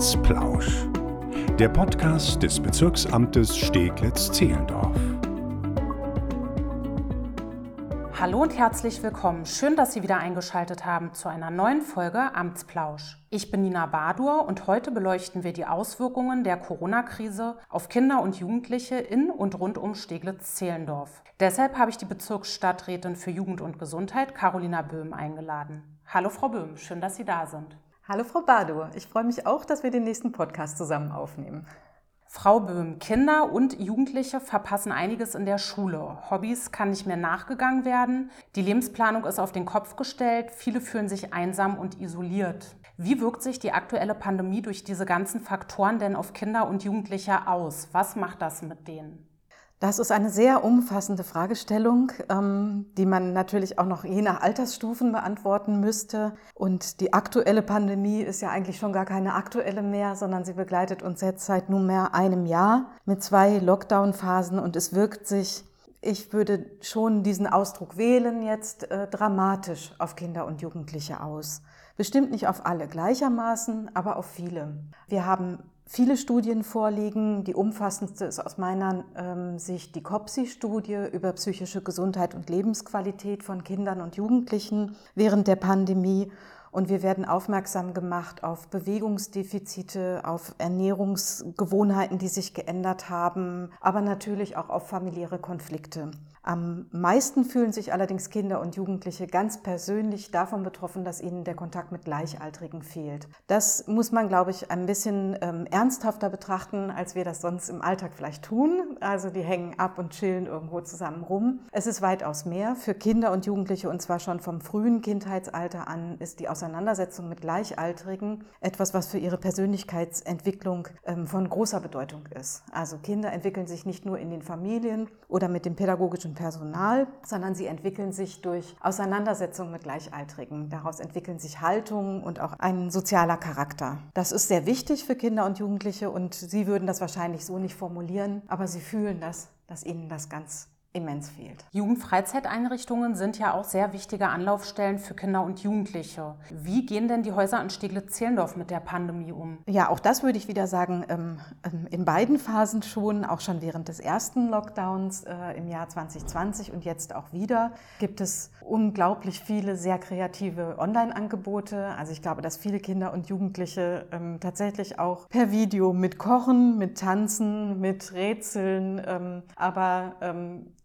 Amtsplausch. Der Podcast des Bezirksamtes Steglitz-Zehlendorf. Hallo und herzlich willkommen. Schön, dass Sie wieder eingeschaltet haben zu einer neuen Folge Amtsplausch. Ich bin Nina Badur und heute beleuchten wir die Auswirkungen der Corona-Krise auf Kinder und Jugendliche in und rund um Steglitz-Zehlendorf. Deshalb habe ich die Bezirksstadträtin für Jugend und Gesundheit, Carolina Böhm, eingeladen. Hallo Frau Böhm, schön, dass Sie da sind. Hallo Frau Badur, ich freue mich auch, dass wir den nächsten Podcast zusammen aufnehmen. Frau Böhm, Kinder und Jugendliche verpassen einiges in der Schule. Hobbys kann nicht mehr nachgegangen werden. Die Lebensplanung ist auf den Kopf gestellt. Viele fühlen sich einsam und isoliert. Wie wirkt sich die aktuelle Pandemie durch diese ganzen Faktoren denn auf Kinder und Jugendliche aus? Was macht das mit denen? Das ist eine sehr umfassende Fragestellung, ähm, die man natürlich auch noch je nach Altersstufen beantworten müsste. Und die aktuelle Pandemie ist ja eigentlich schon gar keine aktuelle mehr, sondern sie begleitet uns jetzt seit nunmehr einem Jahr mit zwei Lockdown-Phasen und es wirkt sich, ich würde schon diesen Ausdruck wählen, jetzt äh, dramatisch auf Kinder und Jugendliche aus. Bestimmt nicht auf alle gleichermaßen, aber auf viele. Wir haben viele Studien vorliegen. Die umfassendste ist aus meiner ähm, Sicht die COPSI-Studie über psychische Gesundheit und Lebensqualität von Kindern und Jugendlichen während der Pandemie. Und wir werden aufmerksam gemacht auf Bewegungsdefizite, auf Ernährungsgewohnheiten, die sich geändert haben, aber natürlich auch auf familiäre Konflikte. Am meisten fühlen sich allerdings Kinder und Jugendliche ganz persönlich davon betroffen, dass ihnen der Kontakt mit Gleichaltrigen fehlt. Das muss man, glaube ich, ein bisschen ähm, ernsthafter betrachten, als wir das sonst im Alltag vielleicht tun. Also die hängen ab und chillen irgendwo zusammen rum. Es ist weitaus mehr. Für Kinder und Jugendliche, und zwar schon vom frühen Kindheitsalter an, ist die Auseinandersetzung mit Gleichaltrigen etwas, was für ihre Persönlichkeitsentwicklung ähm, von großer Bedeutung ist. Also Kinder entwickeln sich nicht nur in den Familien oder mit dem pädagogischen pädagogischen Personal, sondern sie entwickeln sich durch Auseinandersetzungen mit Gleichaltrigen. Daraus entwickeln sich Haltungen und auch ein sozialer Charakter. Das ist sehr wichtig für Kinder und Jugendliche und sie würden das wahrscheinlich so nicht formulieren, aber sie fühlen das, dass ihnen das ganz immens fehlt. Jugendfreizeiteinrichtungen sind ja auch sehr wichtige Anlaufstellen für Kinder und Jugendliche. Wie gehen denn die Häuser in Steglitz-Zehlendorf mit der Pandemie um? Ja, auch das würde ich wieder sagen, ähm, ähm, in beiden Phasen schon, auch schon während des ersten Lockdowns äh, im Jahr 2020 und jetzt auch wieder, gibt es unglaublich viele sehr kreative Online-Angebote. Also ich glaube, dass viele Kinder und Jugendliche ähm, tatsächlich auch per Video mit Kochen, mit Tanzen, mit Rätseln, aber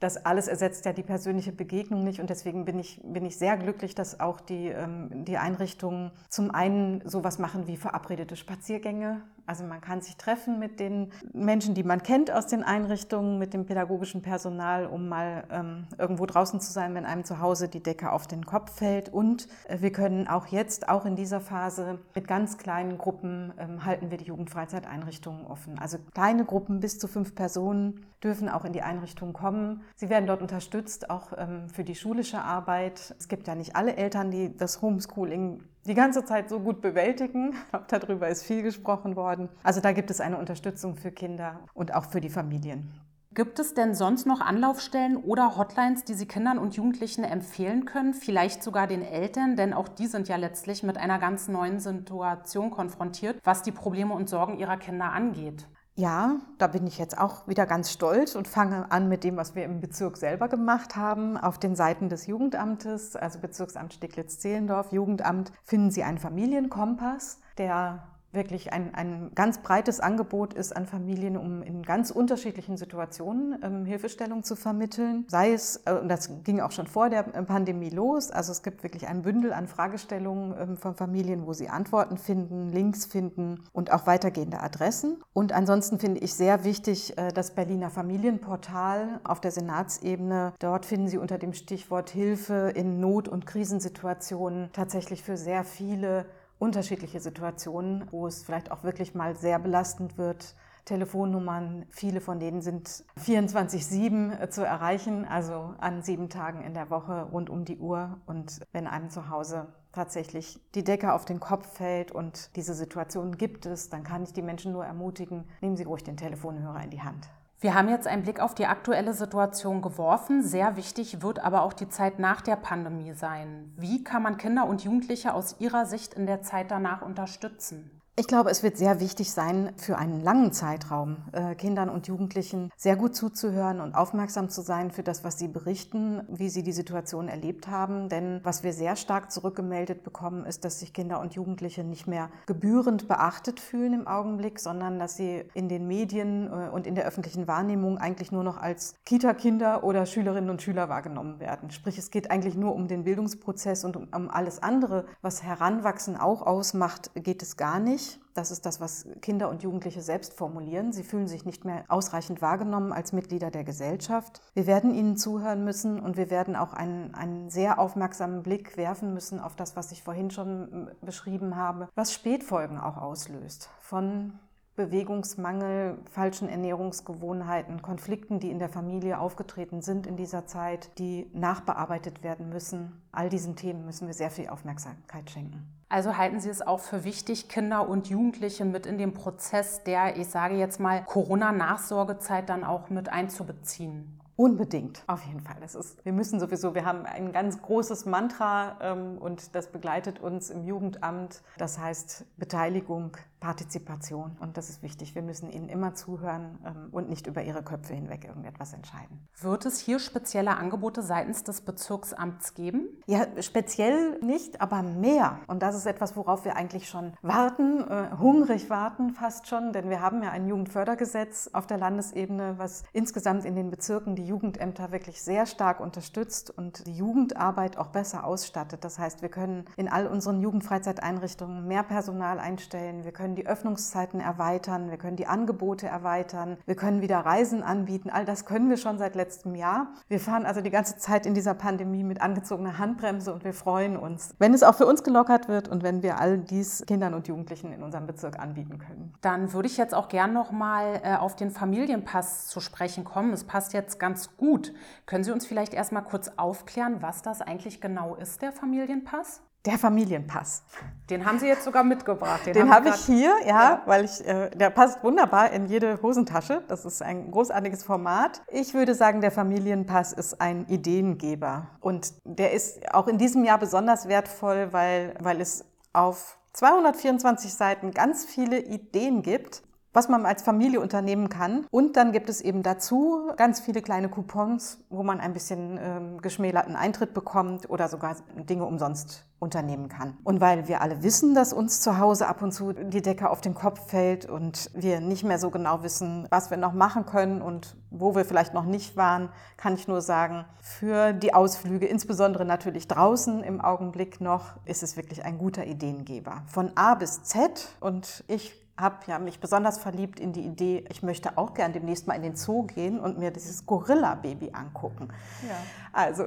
das alles ersetzt ja die persönliche Begegnung nicht und deswegen bin ich, bin ich sehr glücklich, dass auch die, ähm, die Einrichtungen zum einen sowas machen wie verabredete Spaziergänge. Also man kann sich treffen mit den Menschen, die man kennt aus den Einrichtungen, mit dem pädagogischen Personal, um mal ähm, irgendwo draußen zu sein, wenn einem zu Hause die Decke auf den Kopf fällt. Und äh, wir können auch jetzt, auch in dieser Phase, mit ganz kleinen Gruppen ähm, halten wir die Jugendfreizeiteinrichtungen offen. Also kleine Gruppen bis zu fünf Personen dürfen auch in die Einrichtungen kommen. Sie werden dort unterstützt, auch ähm, für die schulische Arbeit. Es gibt ja nicht alle Eltern, die das Homeschooling die ganze Zeit so gut bewältigen. Darüber ist viel gesprochen worden. Also da gibt es eine Unterstützung für Kinder und auch für die Familien. Gibt es denn sonst noch Anlaufstellen oder Hotlines, die Sie Kindern und Jugendlichen empfehlen können? Vielleicht sogar den Eltern, denn auch die sind ja letztlich mit einer ganz neuen Situation konfrontiert, was die Probleme und Sorgen ihrer Kinder angeht. Ja, da bin ich jetzt auch wieder ganz stolz und fange an mit dem, was wir im Bezirk selber gemacht haben. Auf den Seiten des Jugendamtes, also Bezirksamt Steglitz-Zehlendorf, Jugendamt, finden Sie einen Familienkompass, der wirklich ein, ein ganz breites Angebot ist an Familien, um in ganz unterschiedlichen Situationen ähm, Hilfestellung zu vermitteln. Sei es, äh, und das ging auch schon vor der Pandemie los, also es gibt wirklich ein Bündel an Fragestellungen ähm, von Familien, wo sie Antworten finden, Links finden und auch weitergehende Adressen. Und ansonsten finde ich sehr wichtig äh, das Berliner Familienportal auf der Senatsebene. Dort finden Sie unter dem Stichwort Hilfe in Not- und Krisensituationen tatsächlich für sehr viele unterschiedliche Situationen, wo es vielleicht auch wirklich mal sehr belastend wird. Telefonnummern, viele von denen sind 24-7 äh, zu erreichen, also an sieben Tagen in der Woche rund um die Uhr. Und wenn einem zu Hause tatsächlich die Decke auf den Kopf fällt und diese Situation gibt es, dann kann ich die Menschen nur ermutigen, nehmen Sie ruhig den Telefonhörer in die Hand. Wir haben jetzt einen Blick auf die aktuelle Situation geworfen. Sehr wichtig wird aber auch die Zeit nach der Pandemie sein. Wie kann man Kinder und Jugendliche aus Ihrer Sicht in der Zeit danach unterstützen? Ich glaube, es wird sehr wichtig sein, für einen langen Zeitraum äh, Kindern und Jugendlichen sehr gut zuzuhören und aufmerksam zu sein für das, was sie berichten, wie sie die Situation erlebt haben. Denn was wir sehr stark zurückgemeldet bekommen, ist, dass sich Kinder und Jugendliche nicht mehr gebührend beachtet fühlen im Augenblick, sondern dass sie in den Medien äh, und in der öffentlichen Wahrnehmung eigentlich nur noch als Kita-Kinder oder Schülerinnen und Schüler wahrgenommen werden. Sprich, es geht eigentlich nur um den Bildungsprozess und um alles andere, was Heranwachsen auch ausmacht, geht es gar nicht. Das ist das, was Kinder und Jugendliche selbst formulieren. Sie fühlen sich nicht mehr ausreichend wahrgenommen als Mitglieder der Gesellschaft. Wir werden ihnen zuhören müssen und wir werden auch einen, einen sehr aufmerksamen Blick werfen müssen auf das, was ich vorhin schon beschrieben habe, was Spätfolgen auch auslöst von Bewegungsmangel, falschen Ernährungsgewohnheiten, Konflikten, die in der Familie aufgetreten sind in dieser Zeit, die nachbearbeitet werden müssen. All diesen Themen müssen wir sehr viel Aufmerksamkeit schenken. Also halten Sie es auch für wichtig, Kinder und Jugendliche mit in den Prozess der, ich sage jetzt mal, Corona-Nachsorgezeit dann auch mit einzubeziehen? Unbedingt, auf jeden Fall. Das ist, wir müssen sowieso, wir haben ein ganz großes Mantra ähm, und das begleitet uns im Jugendamt. Das heißt Beteiligung, Partizipation. Und das ist wichtig. Wir müssen ihnen immer zuhören ähm, und nicht über ihre Köpfe hinweg irgendetwas entscheiden. Wird es hier spezielle Angebote seitens des Bezirksamts geben? Ja, speziell nicht, aber mehr. Und das ist etwas, worauf wir eigentlich schon warten, äh, hungrig warten fast schon, denn wir haben ja ein Jugendfördergesetz auf der Landesebene, was insgesamt in den Bezirken die Jugendämter wirklich sehr stark unterstützt und die Jugendarbeit auch besser ausstattet. Das heißt, wir können in all unseren Jugendfreizeiteinrichtungen mehr Personal einstellen. Wir können die Öffnungszeiten erweitern, wir können die Angebote erweitern, wir können wieder Reisen anbieten. All das können wir schon seit letztem Jahr. Wir fahren also die ganze Zeit in dieser Pandemie mit angezogener Handbremse und wir freuen uns, wenn es auch für uns gelockert wird und wenn wir all dies Kindern und Jugendlichen in unserem Bezirk anbieten können. Dann würde ich jetzt auch gern noch mal äh, auf den Familienpass zu sprechen kommen. Es passt jetzt ganz gut. Können Sie uns vielleicht erst mal kurz aufklären, was das eigentlich genau ist, der Familienpass? Der Familienpass. Den haben Sie jetzt sogar mitgebracht. Den, Den habe ich hier, ja, ja. weil ich, äh, der passt wunderbar in jede Hosentasche. Das ist ein großartiges Format. Ich würde sagen, der Familienpass ist ein Ideengeber. Und der ist auch in diesem Jahr besonders wertvoll, weil, weil es auf 224 Seiten ganz viele Ideen gibt, was man als Familie unternehmen kann. Und dann gibt es eben dazu ganz viele kleine Coupons, wo man ein bisschen ähm, geschmälerten Eintritt bekommt oder sogar Dinge umsonst unternehmen kann. Und weil wir alle wissen, dass uns zu Hause ab und zu die Decke auf den Kopf fällt und wir nicht mehr so genau wissen, was wir noch machen können und wo wir vielleicht noch nicht waren, kann ich nur sagen, für die Ausflüge, insbesondere natürlich draußen im Augenblick noch, ist es wirklich ein guter Ideengeber. Von A bis Z und ich habe ja mich besonders verliebt in die Idee, ich möchte auch gern demnächst mal in den Zoo gehen und mir dieses Gorilla-Baby angucken. Ja. Also,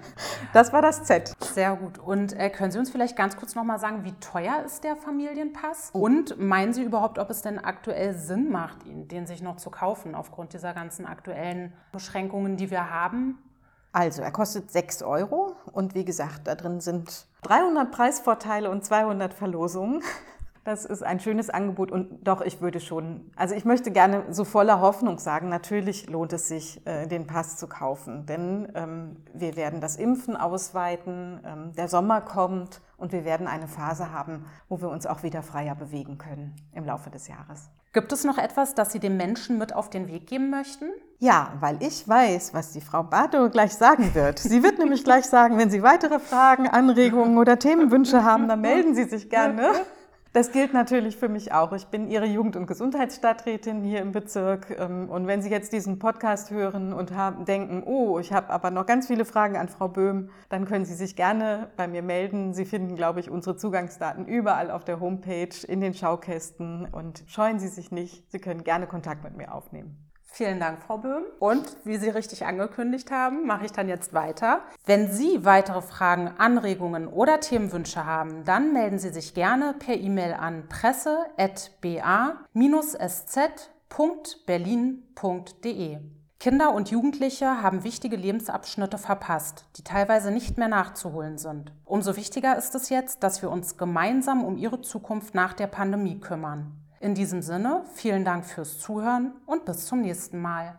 das war das Z. Sehr gut. Und äh, können Sie uns vielleicht ganz kurz nochmal sagen, wie teuer ist der Familienpass? Und meinen Sie überhaupt, ob es denn aktuell Sinn macht, ihn, den sich noch zu kaufen, aufgrund dieser ganzen aktuellen Beschränkungen, die wir haben? Also, er kostet 6 Euro und wie gesagt, da drin sind 300 Preisvorteile und 200 Verlosungen. Das ist ein schönes Angebot und doch, ich würde schon, also ich möchte gerne so voller Hoffnung sagen, natürlich lohnt es sich, äh, den Pass zu kaufen, denn ähm, wir werden das Impfen ausweiten, ähm, der Sommer kommt und wir werden eine Phase haben, wo wir uns auch wieder freier bewegen können im Laufe des Jahres. Gibt es noch etwas, das Sie den Menschen mit auf den Weg geben möchten? Ja, weil ich weiß, was die Frau Bartow gleich sagen wird. Sie wird nämlich gleich sagen, wenn Sie weitere Fragen, Anregungen oder Themenwünsche haben, dann melden Sie sich gerne. Das gilt natürlich für mich auch. Ich bin Ihre Jugend- und Gesundheitsstadträtin hier im Bezirk. Ähm, und wenn Sie jetzt diesen Podcast hören und haben, denken, oh, ich habe aber noch ganz viele Fragen an Frau Böhm, dann können Sie sich gerne bei mir melden. Sie finden, glaube ich, unsere Zugangsdaten überall auf der Homepage, in den Schaukästen. Und scheuen Sie sich nicht. Sie können gerne Kontakt mit mir aufnehmen. Vielen Dank, Frau Böhm. Und wie Sie richtig angekündigt haben, mache ich dann jetzt weiter. Wenn Sie weitere Fragen, Anregungen oder Themenwünsche haben, dann melden Sie sich gerne per E-Mail an presse.ba-sz.berlin.de. Kinder und Jugendliche haben wichtige Lebensabschnitte verpasst, die teilweise nicht mehr nachzuholen sind. Umso wichtiger ist es jetzt, dass wir uns gemeinsam um ihre Zukunft nach der Pandemie kümmern. In diesem Sinne, vielen Dank fürs Zuhören und bis zum nächsten Mal.